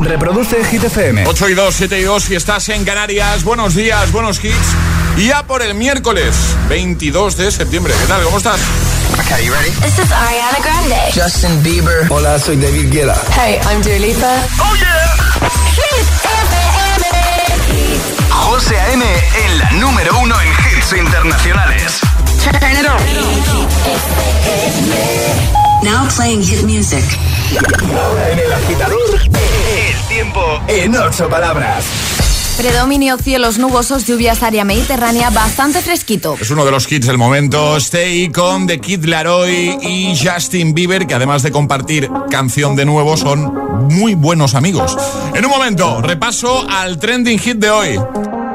Reproduce Hit FM. 8 y 2, 7 y 2, si estás en Canarias, buenos días, buenos hits. Y ya por el miércoles 22 de septiembre. ¿Qué tal? ¿Cómo estás? Okay, you ready? This is Ariana Grande. Justin Bieber. Hola, soy David Guetta. Hey, I'm Dua Lipa. ¡Oh, yeah! Hit FM. José A.M. en la número uno en hits internacionales. Turn it on. Now playing hit music. Ahora en el agitador, el tiempo en ocho palabras. Predominio cielos nubosos, lluvias área mediterránea, bastante fresquito. Es uno de los hits del momento. Stay con The Kid Laroi y Justin Bieber, que además de compartir canción de nuevo, son muy buenos amigos. En un momento, repaso al trending hit de hoy.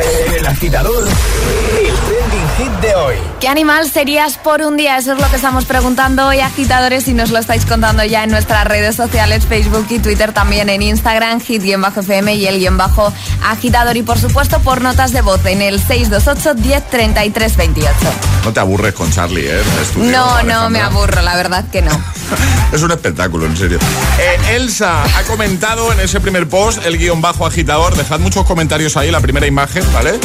El agitador, el trending hit de hoy. ¿Qué animal serías por un día? Eso es lo que estamos preguntando hoy, agitadores, y nos lo estáis contando ya en nuestras redes sociales, Facebook y Twitter, también en Instagram, hit-fm y el guion bajo agitador. Y por supuesto, por notas de voz en el 628 10 28. No te aburres con Charlie, ¿eh? No, no me aburro, la verdad que no. Es un espectáculo, en serio. Eh, Elsa ha comentado en ese primer post el guion bajo agitador. Dejad muchos comentarios ahí, la primera imagen, ¿vale?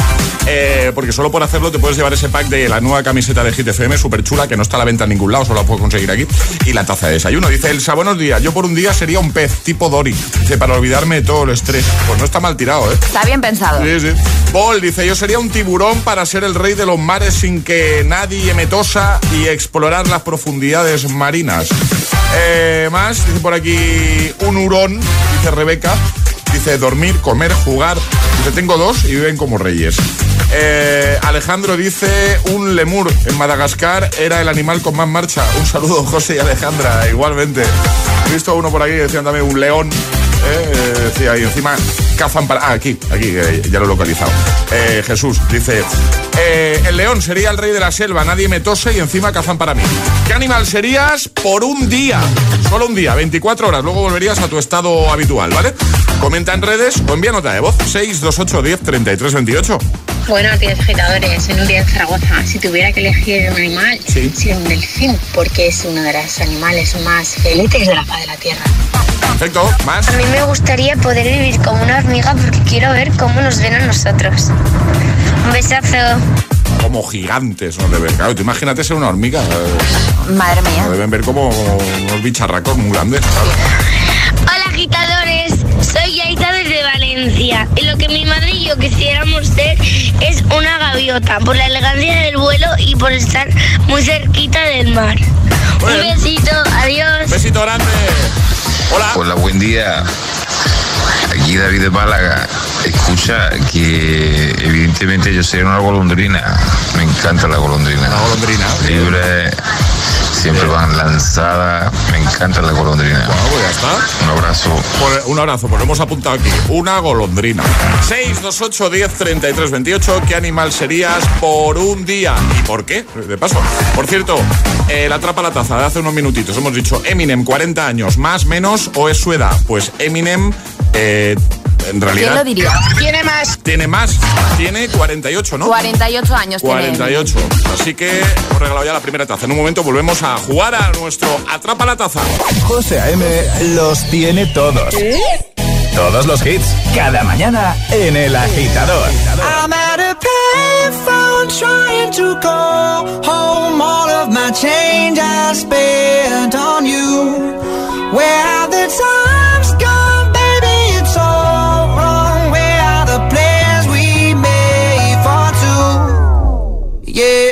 Eh, porque solo por hacerlo te puedes llevar ese pack de la nueva camiseta de Hit FM, súper chula, que no está a la venta en ningún lado, solo la puedes conseguir aquí. Y la taza de desayuno. Dice Elsa, buenos días. Yo por un día sería un pez, tipo Dory. Dice, para olvidarme de todo el estrés. Pues no está mal tirado, ¿eh? Está bien pensado. Sí, sí. Paul dice, yo sería un tiburón para ser el rey de los mares sin que nadie me tosa y explorar las profundidades marinas. Eh, más, dice por aquí un hurón, dice Rebeca. Dice dormir, comer, jugar. Dice tengo dos y viven como reyes. Eh, Alejandro dice un lemur en Madagascar era el animal con más marcha. Un saludo José y Alejandra, igualmente. He visto uno por aquí que decían también un león. Eh, decía y encima cazan para. Ah, aquí, aquí, eh, ya lo he localizado. Eh, Jesús dice: eh, El león sería el rey de la selva, nadie me tose y encima cazan para mí. ¿Qué animal serías por un día? Solo un día, 24 horas, luego volverías a tu estado habitual, ¿vale? Comenta en redes o envía nota de voz: 628 10 33 28. Buenos días, agitadores. En un día en Zaragoza, si tuviera que elegir un animal, Sí. sería un delfín, porque es uno de los animales más felices de la faz de la Tierra. Perfecto, más. A mí me gustaría poder vivir como una hormiga porque quiero ver cómo nos ven a nosotros. Un besazo. Como gigantes nos deben. Claro, tú imagínate ser una hormiga. eh, Madre mía. Nos deben ver como unos bicharracos muy grandes. claro. Hola agitadores, soy Yaita desde Valencia y lo que mi madre y yo quisiéramos ser es una gaviota por la elegancia del vuelo y por estar muy cerquita del mar. Un besito, adiós. Besito grande. Hola. Hola, buen día. Aquí David de Málaga. Escucha que evidentemente yo soy una golondrina. Me encanta la golondrina. La golondrina. Libre, siempre van lanzadas. Me encanta la golondrina. Bueno, pues ya está. Un abrazo. Por- un abrazo, pues lo hemos apuntado aquí. Una golondrina. 628 10 33 28. ¿Qué animal serías por un día? ¿Y por qué? De paso. Por cierto, eh, la trapa la taza de hace unos minutitos. Hemos dicho Eminem, 40 años, más, menos o es su edad. Pues Eminem, eh, en realidad. ¿Quién lo diría? Tiene más. Tiene más. Tiene 48, ¿no? 48 años tiene. 48. Así que hemos regalado ya la primera taza. En un momento volvemos a jugar a nuestro Atrapa la taza. José A.M. los tiene todos. Todos los hits, cada mañana en El Agitador. I'm at a payphone trying to call home all of my change I spent on you. Where have the times Yeah,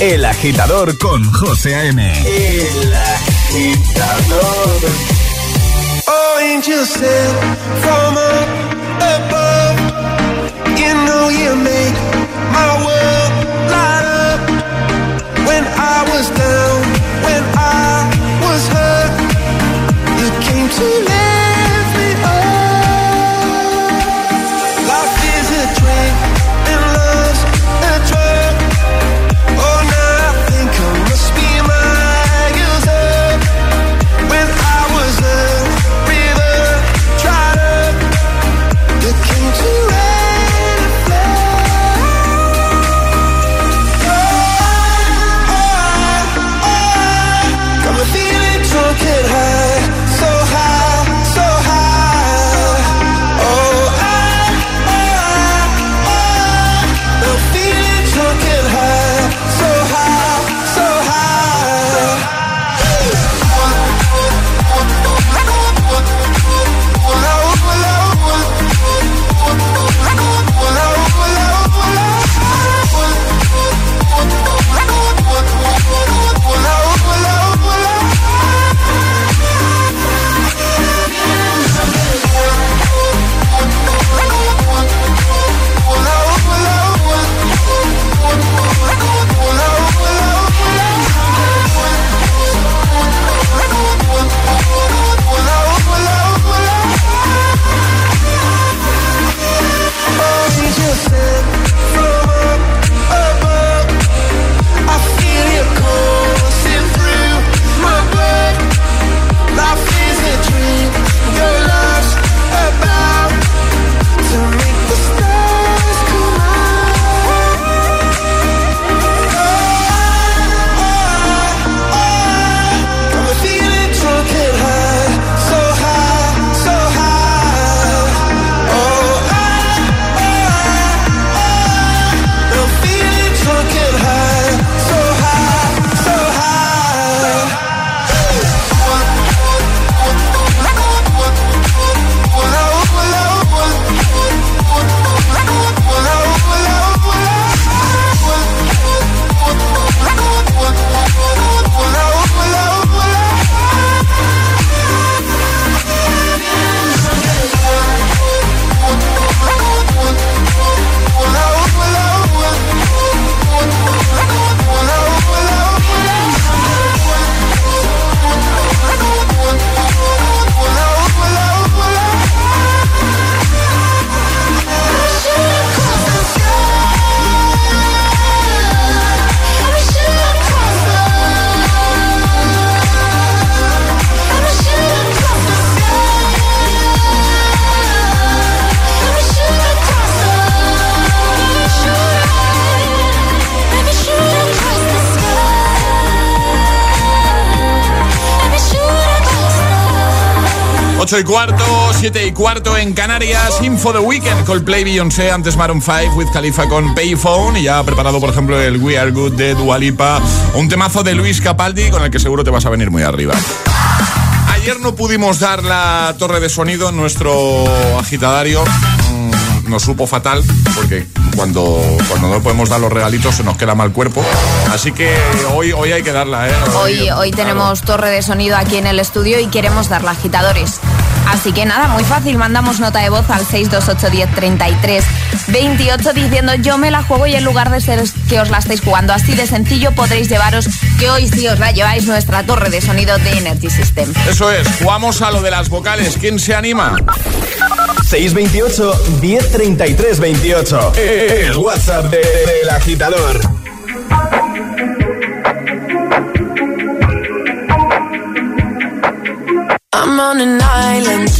El Agitador con José A.M. El Agitador. Oh, angel sent from up above. You know you make my world light up. Y cuarto, 7 y cuarto en Canarias. Info the Weekend, Coldplay, Beyoncé, antes Maroon 5, with Khalifa con Payphone. Y ya ha preparado, por ejemplo, el We Are Good de Dualipa. Un temazo de Luis Capaldi con el que seguro te vas a venir muy arriba. Ayer no pudimos dar la torre de sonido en nuestro agitadario. Mm, Nos supo fatal porque cuando, cuando no podemos dar los regalitos se nos queda mal cuerpo. Así que hoy, hoy hay que darla, ¿eh? Hoy, hoy tenemos torre de sonido aquí en el estudio y queremos darla agitadores. Así que nada, muy fácil, mandamos nota de voz al 6281033 28 diciendo yo me la juego y en lugar de ser que os la estáis jugando así de sencillo podréis llevaros que hoy sí os la lleváis nuestra torre de sonido de Energy System. Eso es, jugamos a lo de las vocales. ¿Quién se anima? 628 1033 28. El WhatsApp de- del agitador. On an island.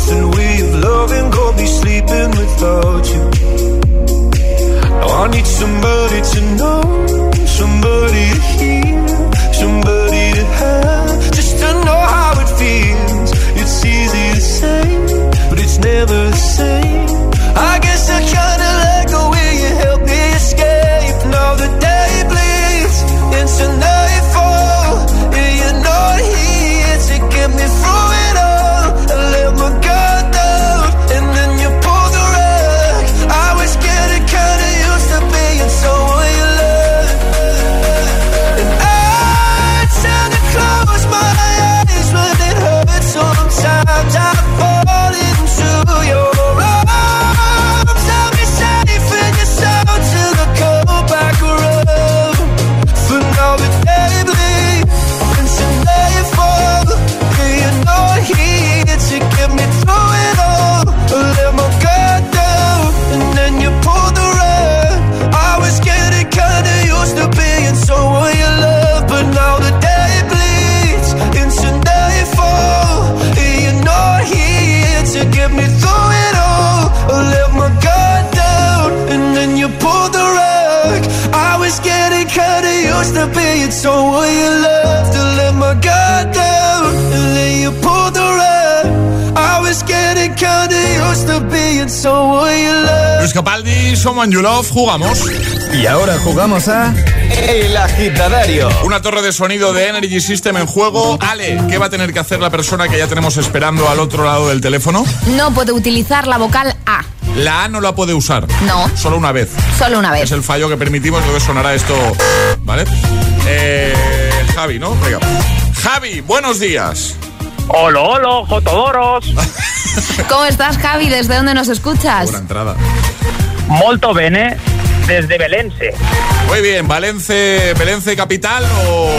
nothing with love and go be You Love, jugamos. Y ahora jugamos a El Agitadario. Una torre de sonido de Energy System en juego. Ale, ¿qué va a tener que hacer la persona que ya tenemos esperando al otro lado del teléfono? No puede utilizar la vocal A. La A no la puede usar. No. Solo una vez. Solo una Es vez. el fallo que permitimos, entonces sonará esto. ¿Vale? Eh, Javi, ¿no? Venga. Javi, buenos días. Hola, hola, Jotodoros. ¿Cómo estás, Javi? ¿Desde dónde nos escuchas? Buena entrada. Molto bene desde Belense. Muy bien, Valence, Valence capital o,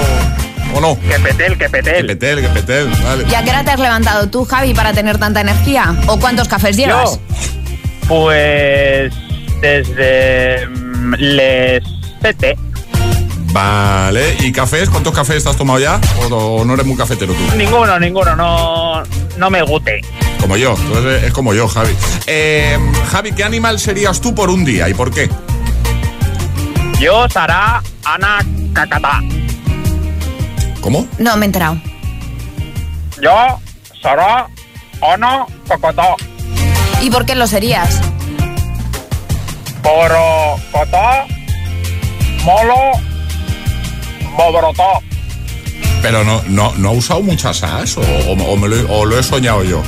o no. Que petel, que petel. Que petel, que petel, vale. ¿Y a qué hora te has levantado tú, Javi, para tener tanta energía? ¿O cuántos cafés llevas? Yo, pues desde mm, les 7. Vale, ¿y cafés? ¿Cuántos cafés te has tomado ya? ¿O, o no eres muy cafetero tú? Ninguno, ninguno, no, no me guste. Como yo, eres- es como yo, Javi. Eh, Javi, ¿qué animal serías tú por un día y por qué? Yo será Ana Cacatá. ¿Cómo? No, me he enterado. Yo será Ana Cacatá. ¿Y por qué lo serías? Por Cotá, Molo, Bobrotó. Pero no, no, no ha usado muchas as o, o- o me lo, he- o lo he soñado yo.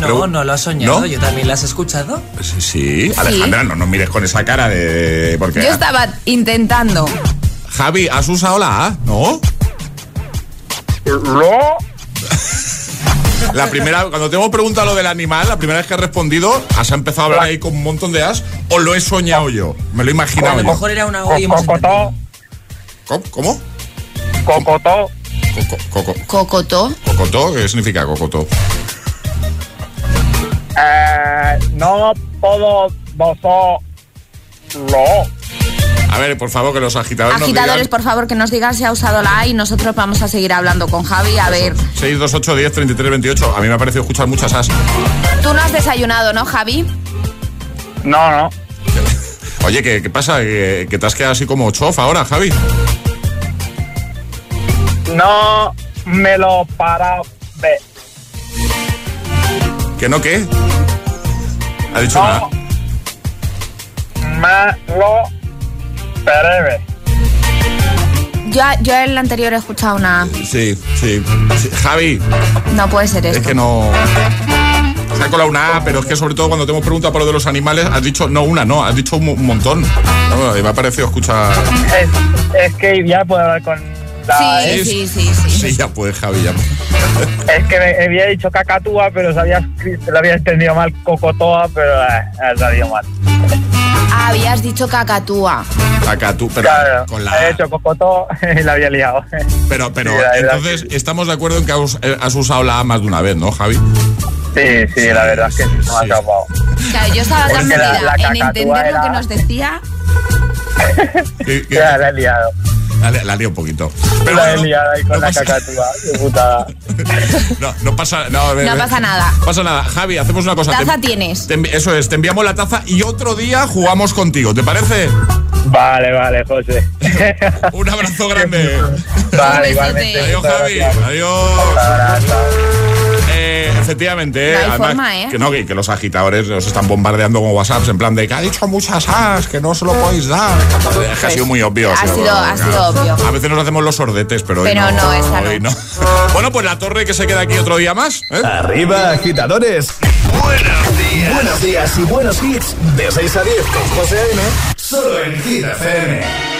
No, Pero- no lo has soñado. ¿No? Yo también lo has escuchado. Sí, sí. Alejandra, no nos mires con esa cara de... Porque, Yo estaba intentando. Javi, ¿has usado la A? ¿No? Lo, La primera, cuando te hemos preguntado lo del animal, la primera vez que has respondido, has empezado a hablar ahí con un montón de as, o lo he soñado yo. Me lo he A imaginado lo yo. mejor era una O y hemos Cocotó, ¿Cómo? ¿Cómo? Cocotó. Coco- coco- Cocotó. ¿Cocotó? ¿Qué significa cocotó? Eh, no puedo vosotros lo. A ver, por favor, que los agitadores nos Agitadores, digan. por favor, que nos digan si ha usado la A y nosotros vamos a seguir hablando con Javi. A ver, 628 10 33 28. A mí me ha parecido escuchar muchas as. tú no has desayunado, ¿no, Javi? No, no. Oye, ¿qué, qué pasa? ¿Que, que te has quedado así como chof ahora, Javi? No me lo para ver. ¿Que no qué? ¿Ha dicho No. nada? Me lo perebe. Yo, yo en el anterior he escuchado una... Sí, sí, sí. Javi, No puede ser esto. es que no... Se ha colado una A, pero es que sobre todo cuando te hemos preguntado por lo de los animales, has dicho no una, no, has dicho un, un montón. No, y me ha parecido escuchar... Es, es que ya puedo hablar con. Sí, sí, sí, sí. Sí, ya puedes, Javi, ya. Es que me había dicho cacatúa, pero escrito- lo había entendido mal cocotoa, pero eh, ha salido mal. Habías dicho cacatúa. Acá tú, pero Claro, con la he hecho cocotoa y la había liado. Pero, pero Sí, entonces estamos de acuerdo en que has, eh, has usado la A más de una vez, ¿no, Javi? Sí, sí, la verdad es que sí, se me ha escapado. Claro, yo estaba tan la- metida la en entender lo que nos decía. Ya, la he liado. la, la liado un poquito. Pero la bueno, he liado ahí con no la pasa- cacatúa. Qué putada. No, no pasa, no, a ver, No a ver. pasa nada. No pasa nada. Javi, hacemos una cosa. Taza Te- tienes. te eso es, te enviamos la taza y otro día jugamos contigo, ¿te parece? Vale, vale, José. Un abrazo grande. Vale, igualmente. Adiós, Javi. Adiós. Abrazo. Eh, efectivamente, No hay además, forma, ¿eh? que no, que, que los agitadores nos están bombardeando con WhatsApps en plan de que ha dicho muchas as, que no se lo podéis dar. Es que ha sido muy obvio. Ha sí, sido- ha claro. sido obvio. A veces nos hacemos los sordetes, pero, hoy no, esta no. hoy no. Bueno, pues la torre que se queda aquí otro día más. ¿eh? Arriba, agitadores. Buenos días. Buenos días y buenos hits. De 6 a 10 con José A.M. Solo en Hit FM.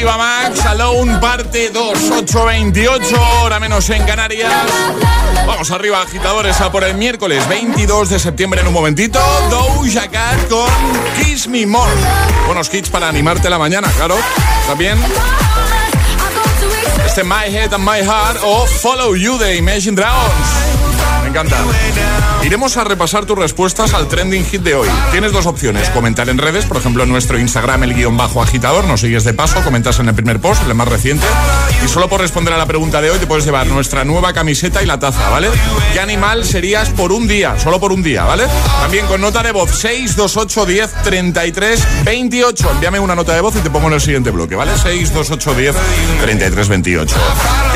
Iba Max, Alone, parte 2, 8.28, hora menos en Canarias. Vamos arriba, agitadores, a por el miércoles 22 de septiembre en un momentito. Doja Cat con Kiss Me More. Buenos kits para animarte la mañana, claro. También este My Head and My Heart o Follow You de Imagine Dragons. Iremos a repasar tus respuestas al trending hit de hoy. Tienes dos opciones, comentar en redes, por ejemplo nuestro Instagram el guion bajo agitador, nos sigues de paso, comentas en el primer post, el más reciente, y solo por responder a la pregunta de hoy te puedes llevar nuestra nueva camiseta y la taza, ¿vale? ¿Qué animal serías por un día? Solo por un día, ¿vale? También con nota de voz 628 10 33 28. Envíame una nota de voz y te pongo en el siguiente bloque, ¿vale? 628 10 33 28.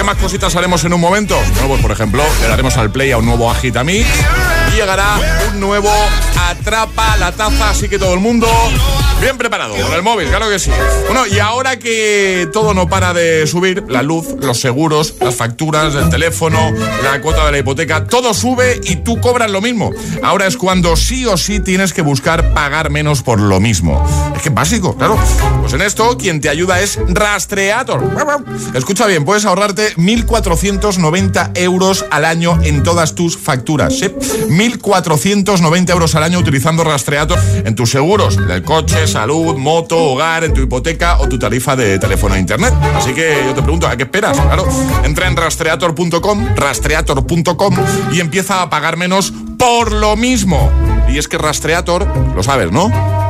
¿Qué más cositas haremos en un momento? Bueno, pues por ejemplo, le daremos al play a un nuevo Agitamix llegará un nuevo Atrapa la Taza, así que todo el mundo bien preparado con el móvil, claro que sí. Bueno, y ahora que todo no para de subir, la luz, los seguros, las facturas del teléfono, la cuota de la hipoteca, todo sube y tú cobras lo mismo. Ahora es cuando sí o sí tienes que buscar pagar menos por lo mismo. Es que básico, claro. Pues en esto quien te ayuda es Rastreator. Escucha bien, puedes ahorrarte 1.490 euros al año en todas tus facturas. ¿sí? 1.490 euros al año utilizando Rastreator en tus seguros, del coche, salud, moto, hogar, en tu hipoteca o tu tarifa de teléfono e internet. Así que yo te pregunto, ¿a qué esperas? Claro, entra en rastreator.com, rastreator.com y empieza a pagar menos por lo mismo. Y es que Rastreator, lo sabes, ¿no?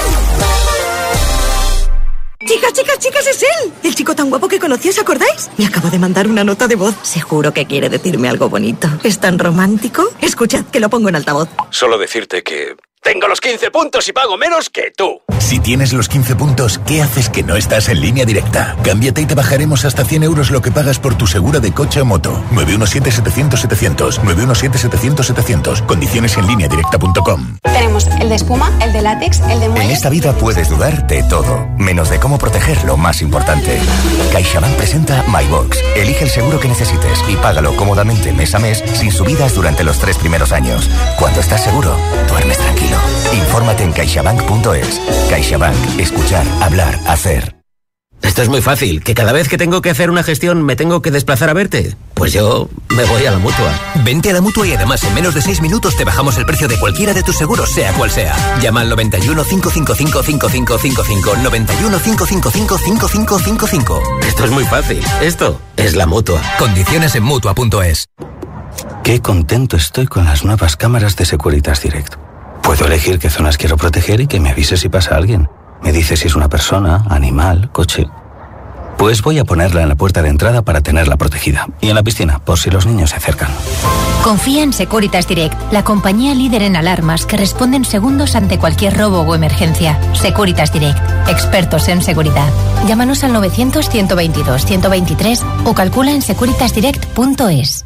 Chicas, chicas, chicas, es él. El chico tan guapo que conocí, ¿os acordáis? Me acaba de mandar una nota de voz. Seguro que quiere decirme algo bonito. ¿Es tan romántico? Escuchad, que lo pongo en altavoz. Solo decirte que tengo los 15 puntos y pago menos que tú. Si tienes los 15 puntos, ¿qué haces que no estás en línea directa? Cámbiate y te bajaremos hasta 100 euros lo que pagas por tu segura de coche o moto. 917-700-700. 917-700-700. Condiciones en línea directa.com. Tenemos el de espuma, el de látex, el de muelle. En esta vida puedes dudar de todo, menos de cómo proteger lo más importante. CaixaBank presenta MyBox. Elige el seguro que necesites y págalo cómodamente mes a mes sin subidas durante los tres primeros años. Cuando estás seguro, duermes tranquilo. Infórmate en caixabank.es. CaixaBank. Escuchar, hablar, hacer. Esto es muy fácil, que cada vez que tengo que hacer una gestión me tengo que desplazar a verte. Pues yo me voy a la mutua. Vente a la mutua y además en menos de 6 minutos te bajamos el precio de cualquiera de tus seguros, sea cual sea. Llama al 91 555 5555. 91 555 5555. Esto es muy fácil. Esto es la mutua. Condiciones en mutua.es. Qué contento estoy con las nuevas cámaras de Securitas Direct. Puedo elegir qué zonas quiero proteger y que me avise si pasa alguien. Me dice si es una persona, animal, coche. Pues voy a ponerla en la puerta de entrada para tenerla protegida. Y en la piscina, por si los niños se acercan. Confía en Securitas Direct, la compañía líder en alarmas que responde en segundos ante cualquier robo o emergencia. Securitas Direct, expertos en seguridad. Llámanos al 900-122-123 o calcula en securitasdirect.es.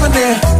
souvenir.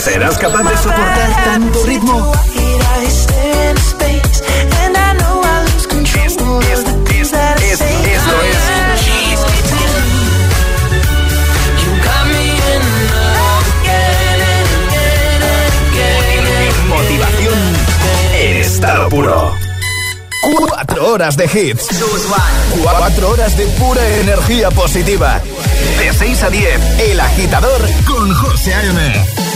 ¿Serás capaz de soportar tanto ritmo? Esto Motivación en estado puro. Cuatro horas de hits. Cuatro horas de pura energía positiva. De 6 a 10, El Agitador con José A.M.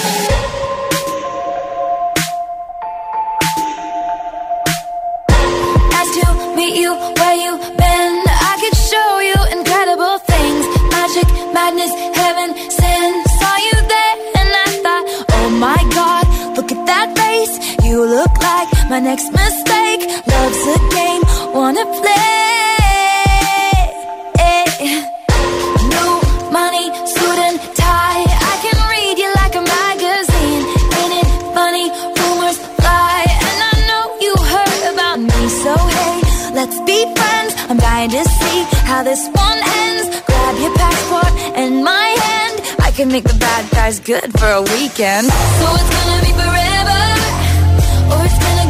for a weekend. So it's gonna be forever, or it's gonna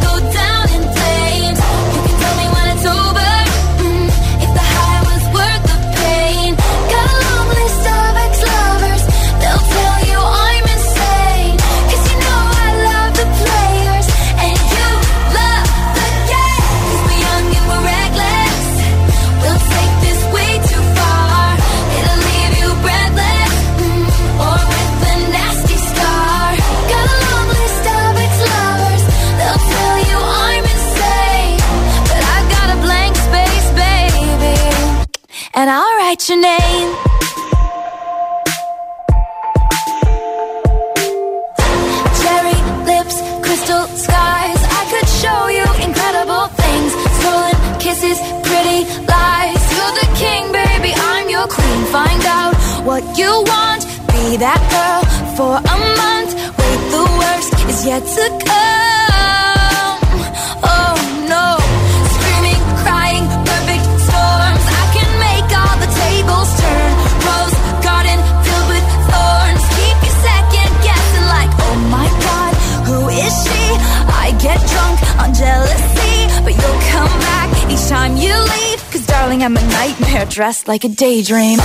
dressed like a daydream.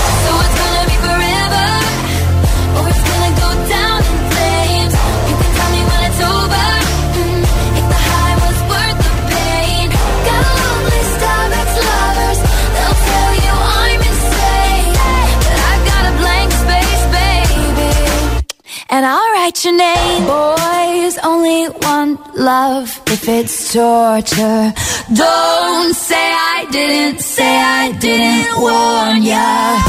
departure. Don't say I didn't, say I didn't warn ya.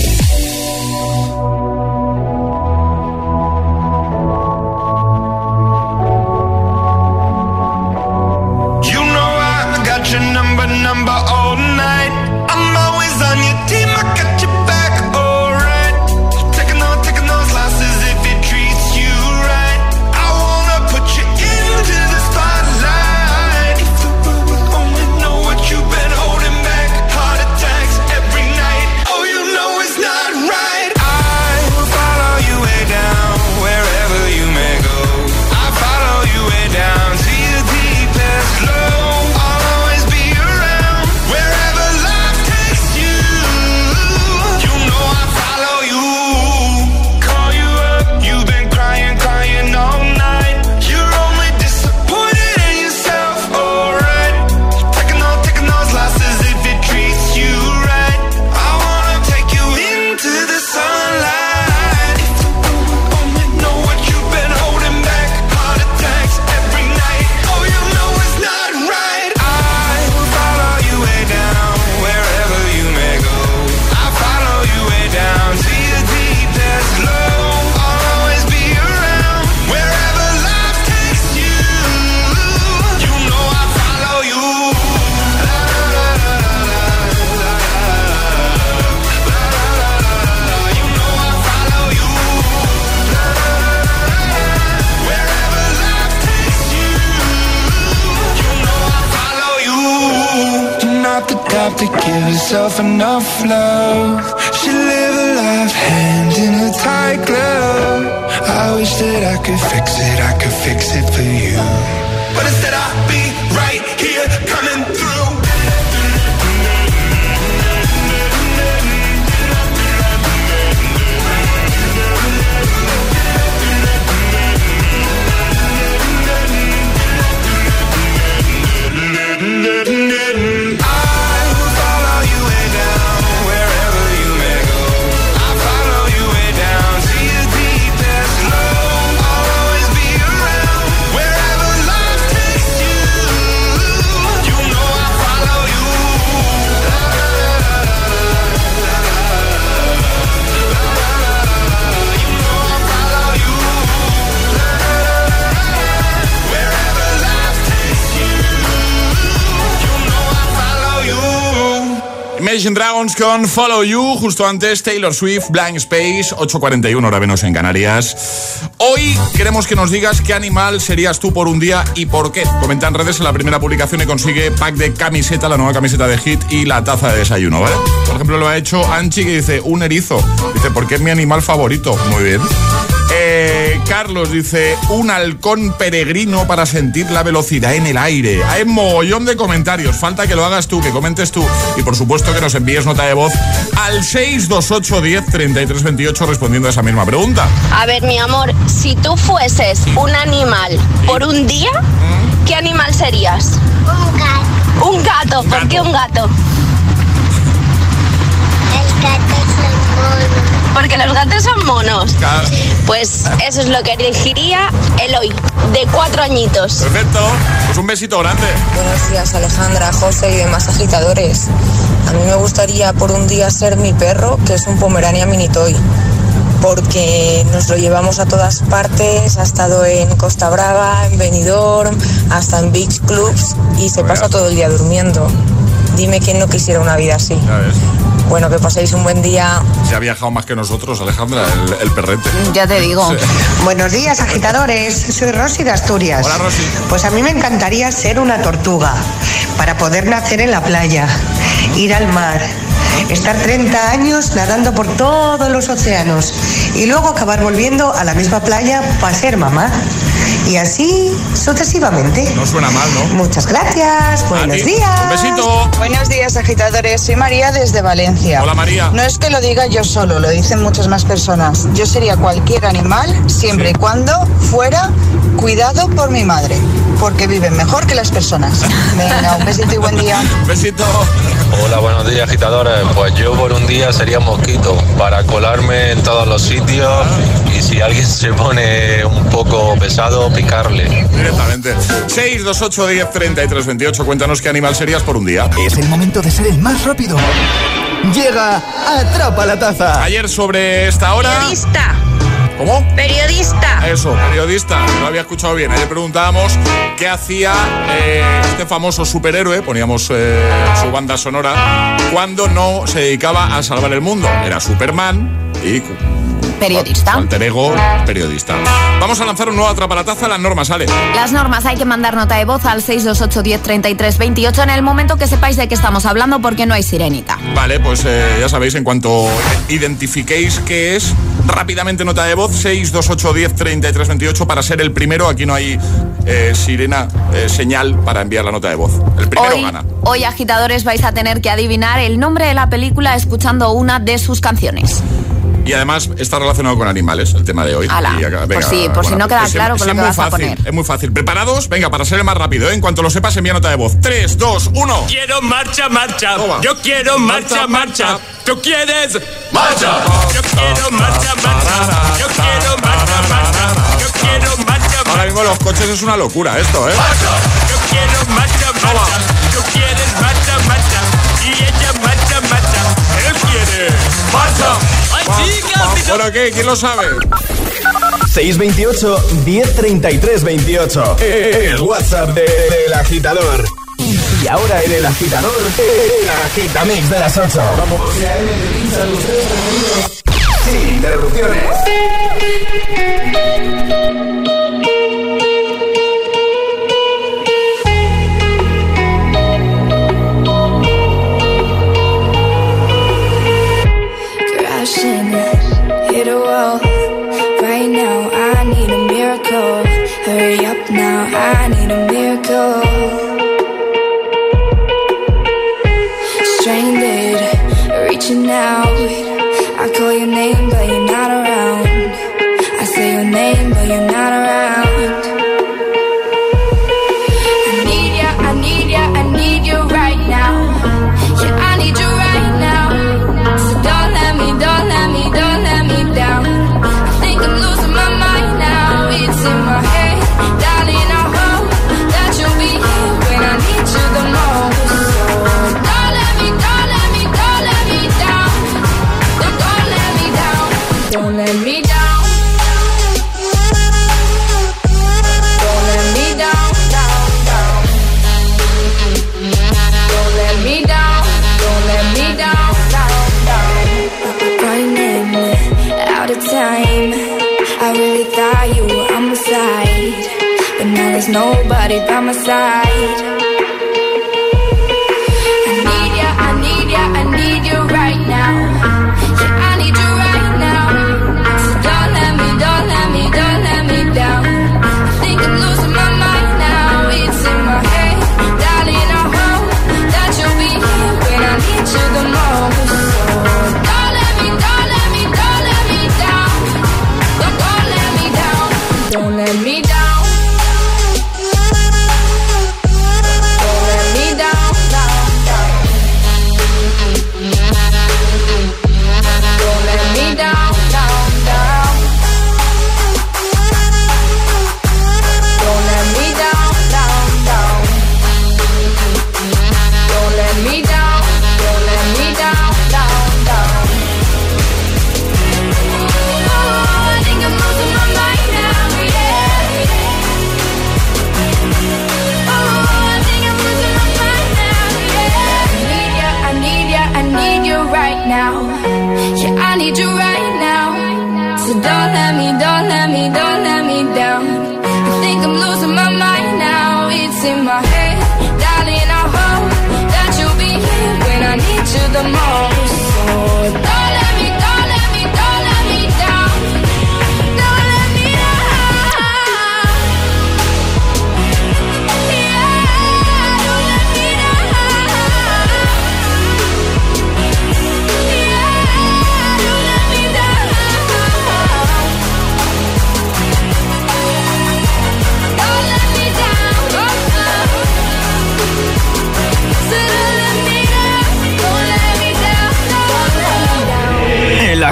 enough love. Imagine Dragons con Follow You. Justo antes, Taylor Swift, Blind Space, 8.41, hora menos en Canarias. Hoy queremos que nos digas qué animal serías tú por un día y por qué. Comenta en redes en la primera publicación y consigue pack de camiseta, la nueva camiseta de Hit y la taza de desayuno, ¿vale? Por ejemplo, lo ha hecho Anchi que dice, un erizo. Dice, porque es mi animal favorito. Muy bien. Eh, Carlos dice, un halcón peregrino para sentir la velocidad en el aire. Hay mogollón de comentarios, falta que lo hagas tú, que comentes tú. Y por supuesto que nos envíes nota de voz al 628 10 33 28 respondiendo a esa misma pregunta. A ver, mi amor, si tú fueses un animal por un día, ¿Mm? ¿qué animal serías? Un gato. Un gato, ¿por qué un gato? El gato es el mono. Porque los gatos son monos. Pues eso es lo que elegiría Eloy, de cuatro añitos. Perfecto. Pues un besito grande. Buenos días Alejandra, José y demás agitadores. A mí me gustaría por un día ser mi perro, que es un Pomerania Mini Toy, porque nos lo llevamos a todas partes, ha estado en Costa Brava, en Benidorm, hasta en beach clubs y se pasa todo el día durmiendo. Dime quién no quisiera una vida así. Ya ves. Bueno, que paséis un buen día. Se ha viajado más que nosotros, Alejandra, el, el perrete. Ya te digo. Sí. Buenos días, agitadores. Soy Rosy de Asturias. Hola, Rosy. Pues a mí me encantaría ser una tortuga para poder nacer en la playa, ir al mar, estar 30 años nadando por todos los océanos y luego acabar volviendo a la misma playa para ser mamá. Y así sucesivamente. No suena mal, ¿no? Muchas gracias. Buenos días. Un besito. Buenos días, agitadores. Soy María desde Valencia. Hola, María. No es que lo diga yo solo, lo dicen muchas más personas. Yo sería cualquier animal siempre y cuando fuera cuidado por mi madre, porque viven mejor que las personas. Venga, un besito y buen día. Besito. Hola, buenos días, agitadores. Pues yo por un día sería mosquito para colarme en todos los sitios y si alguien se pone un poco pesado, picarle. Directamente. 628 10 33 28. Cuéntanos qué animal serías por un día. Es el momento de ser el más rápido. Llega Atrapa la Taza. Ayer sobre esta hora. Periodista. ¿Cómo? Periodista. Eso, periodista. No lo había escuchado bien. Ayer preguntábamos qué hacía eh, este famoso superhéroe, poníamos eh, su banda sonora, cuando no se dedicaba a salvar el mundo. Era Superman y Periodista. alter ego, periodista. Vamos a lanzar un nuevo atrapalataza. Las normas, sale. Las normas hay que mandar nota de voz al 628 10 33 28 en el momento que sepáis de qué estamos hablando porque no hay sirenita. Vale, pues eh, ya sabéis, en cuanto identifiquéis qué es, rápidamente nota de voz 628 10 33 28 para ser el primero. Aquí no hay eh, sirena, eh, señal para enviar la nota de voz. El primero Hoy, gana. hoy, agitadores, vais a tener que adivinar el nombre de la película escuchando una de sus canciones. Y además está relacionado con animales, el tema de hoy. Ala, Y acá- por si- por si no queda es- claro es con lo que a fácil, poner. Es muy fácil. ¿Preparados? Venga, para ser el más rápido. ¿eh? En cuanto lo sepas, envía nota de voz. 3, 2, 1. Quiero marcha, marcha. Toma. Yo quiero marcha, Marcha, marcha. ¿Tú quieres marcha? Yo quiero marcha, marcha. Yo quiero marcha, marcha. Yo quiero marcha, Ahora mismo los coches es una locura esto, ¿eh? Yo quiero marcha, marcha. Tú quieres marcha, marcha. Y ella marcha, marcha. Él quiere marcha. Bueno, ¿qué? ¿Quién lo sabe? 628 1033 28. El WhatsApp de- del agitador. Y ahora en el agitador, el agitamix de las 8. Vamos. Sin interrupciones. Crashing, hit a wall. Right now, I need a miracle. Hurry up now, I need a miracle.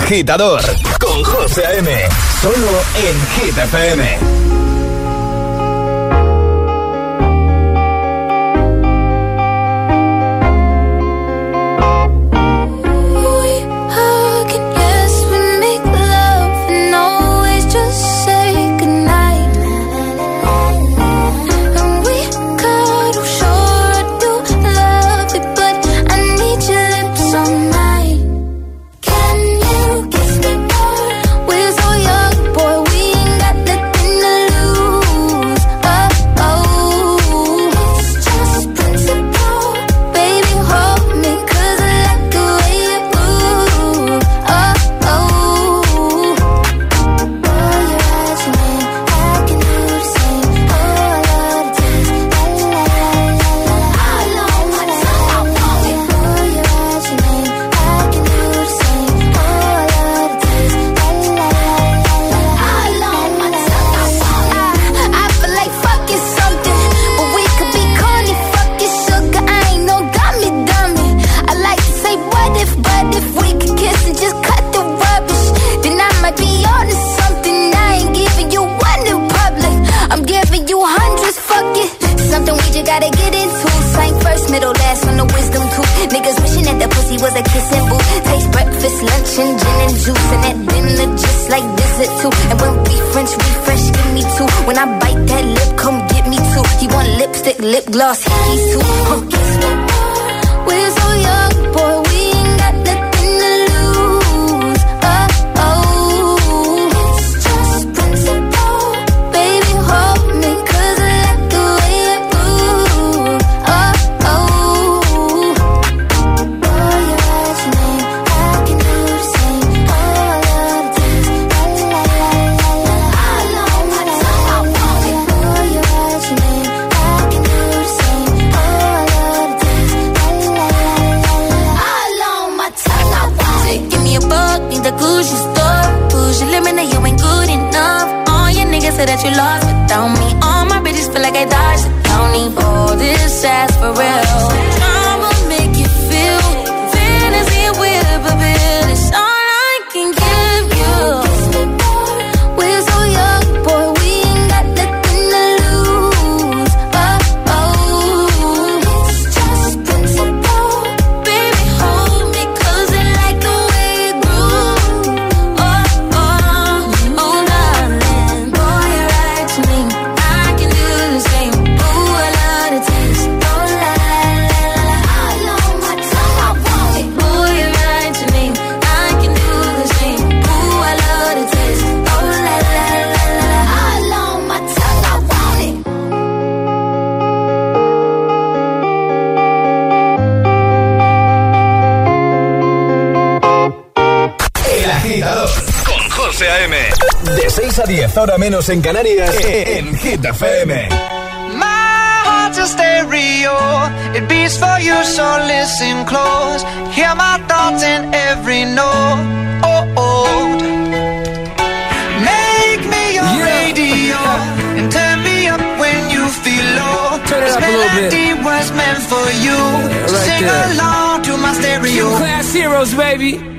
agitador con José M. Solo en GTPM. 10, ahora menos en Canarias, eh, eh, en Hit FM. My heart's a stereo, it beats for you, so listen close. Hear my thoughts in every note. Oh, oh. Make me your yeah. radio, and turn me up when you feel low. Turn it up a little bit. was meant for you. Yeah, right so sing there. along to my stereo. Class heroes, baby.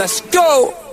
Let's go.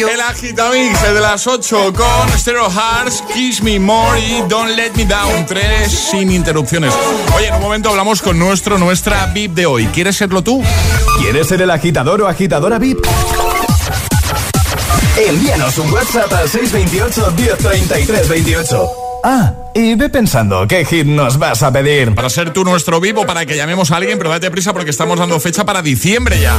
El Agitamix de las 8 con Stereo Hearts, Kiss Me More y Don't Let Me Down. Tres sin interrupciones. Oye, en un momento hablamos con nuestro, nuestra VIP de hoy. ¿Quieres serlo tú? ¿Quieres ser el agitador o agitadora VIP? Envíanos un WhatsApp al 628 1033 28. Ah, y ve pensando qué hit nos vas a pedir. Para ser tú nuestro VIP o para que llamemos a alguien, pero date prisa porque estamos dando fecha para diciembre ya.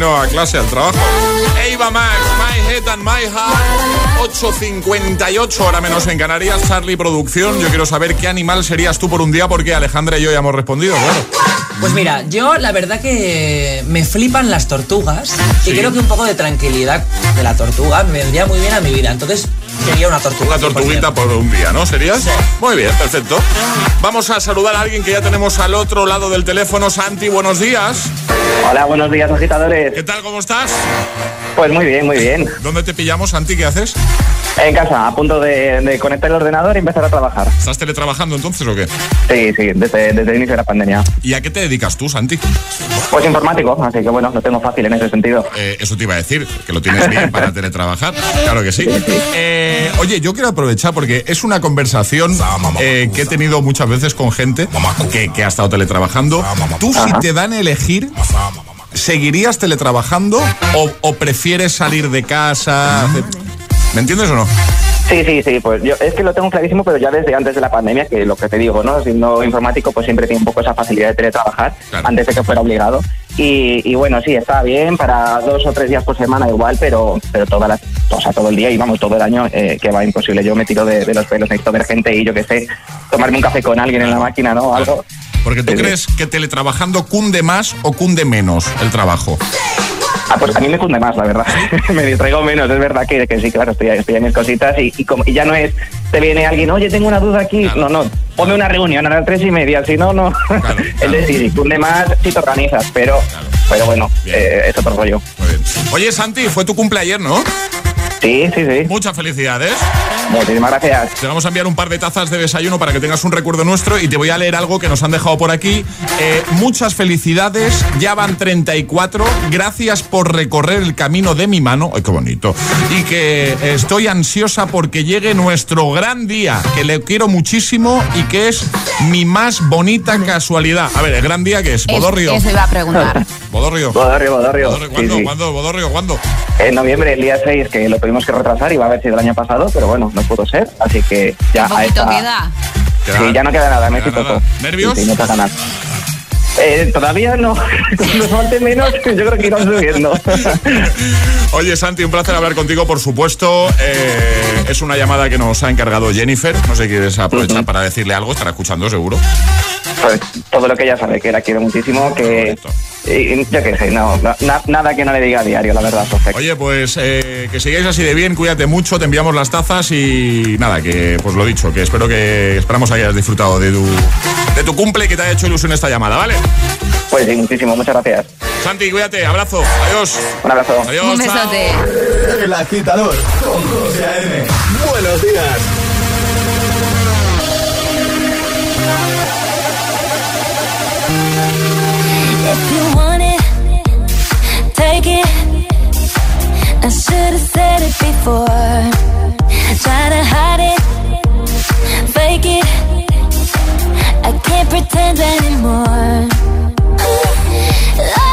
Camino a clase, al trabajo. Eva Max, My Head and My Heart, 8.58, hora menos en Canarias, Charlie Producción. Yo quiero saber qué animal serías tú por un día, porque Alejandra y yo ya hemos respondido. Pues mira, yo la verdad que me flipan las tortugas y creo que un poco de tranquilidad de la tortuga me vendría muy bien a mi vida. Entonces sería una tortuga. Una tortuguita por un día, ¿no? ¿Serías? Muy bien, perfecto. Vamos a saludar a alguien que ya tenemos al otro lado del teléfono. Santi, buenos días. Hola, buenos días, agitadores. ¿Qué tal? ¿Cómo estás? Pues muy bien, muy bien. ¿Dónde te pillamos, Santi? ¿Qué haces? En casa, a punto de, de conectar el ordenador y empezar a trabajar. ¿Estás teletrabajando entonces o qué? Sí, sí, desde, desde el inicio de la pandemia. ¿Y a qué te dedicas tú, Santi? Pues informático, así que bueno, lo tengo fácil en ese sentido. Eh, eso te iba a decir, que lo tienes bien para teletrabajar. Claro que sí. Eh, oye, yo quiero aprovechar porque es una conversación eh, que he tenido muchas veces con gente que, que ha estado teletrabajando. Tú, si te dan a elegir, ¿seguirías teletrabajando o, o prefieres salir de casa? ¿Me entiendes o no? Sí, sí, sí, pues yo es que lo tengo clarísimo, pero ya desde antes de la pandemia, que lo que te digo, ¿no? Siendo informático, pues siempre tiene un poco esa facilidad de teletrabajar antes de que fuera obligado. Y, y bueno, sí, está bien para dos o tres días por semana igual, pero pero todas las, o sea, todo el día y vamos, todo el año, eh, que va imposible. Yo me tiro de, de los pelos, necesito ver gente y yo qué sé, tomarme un café con alguien en la máquina, ¿no? Algo. Porque tú crees que teletrabajando cunde más o cunde menos el trabajo. Ah, pues a mí me cunde más, la verdad. me distraigo menos, es verdad que, que sí, claro, estoy, estoy en mis cositas y, y, como, y ya no es, te viene alguien, oye, tengo una duda aquí. No, no, ponme una reunión a las tres y media, si no, no. es decir, cunde más si te organizas, pero, pero bueno, eh, es otro rollo. Oye, Santi, fue tu cumple ayer, ¿no? Sí, sí, sí. Muchas felicidades. Muchísimas gracias. Te vamos a enviar un par de tazas de desayuno para que tengas un recuerdo nuestro y te voy a leer algo que nos han dejado por aquí. Eh, muchas felicidades, ya van 34. Gracias por recorrer el camino de mi mano. ¡Ay, qué bonito! Y que estoy ansiosa porque llegue nuestro gran día, que le quiero muchísimo y que es mi más bonita casualidad. A ver, ¿el gran día qué es? ¿Bodorrio? Eso iba a preguntar. ¿Bodorrio? Bodorrio, Bodorrio. ¿Cuándo? Sí, sí. ¿Cuándo? ¿Bodorrio? ¿Cuándo? En noviembre, el día 6, que lo tuvimos que retrasar, iba a haber sido el año pasado, pero bueno, no pudo ser, así que ya a esta... queda. Sí, ya no queda nada, Messi tocó. ¿Nervios? Sí. Eh, todavía no, nos falte menos, yo creo que irán subiendo. Oye, Santi, un placer hablar contigo, por supuesto. Eh, es una llamada que nos ha encargado Jennifer. No sé si quieres aprovechar para decirle algo, estará escuchando seguro. Pues todo lo que ella sabe, que la quiero muchísimo, que y, yo qué sé, no, na- nada que no le diga a diario, la verdad, José. Oye, pues eh, que sigáis así de bien, cuídate mucho, te enviamos las tazas y nada, que pues lo dicho, que espero que esperamos que hayas disfrutado de tu, de tu cumple y que te haya hecho ilusión esta llamada, ¿vale? Pues sí, muchísimo, muchas gracias. Santi, cuídate, abrazo, adiós. Un abrazo. Adiós, Un chao. besote. El agitador con José A.M. Buenos días. Take it. I should have said it before. Try to hide it, fake it. I can't pretend anymore. I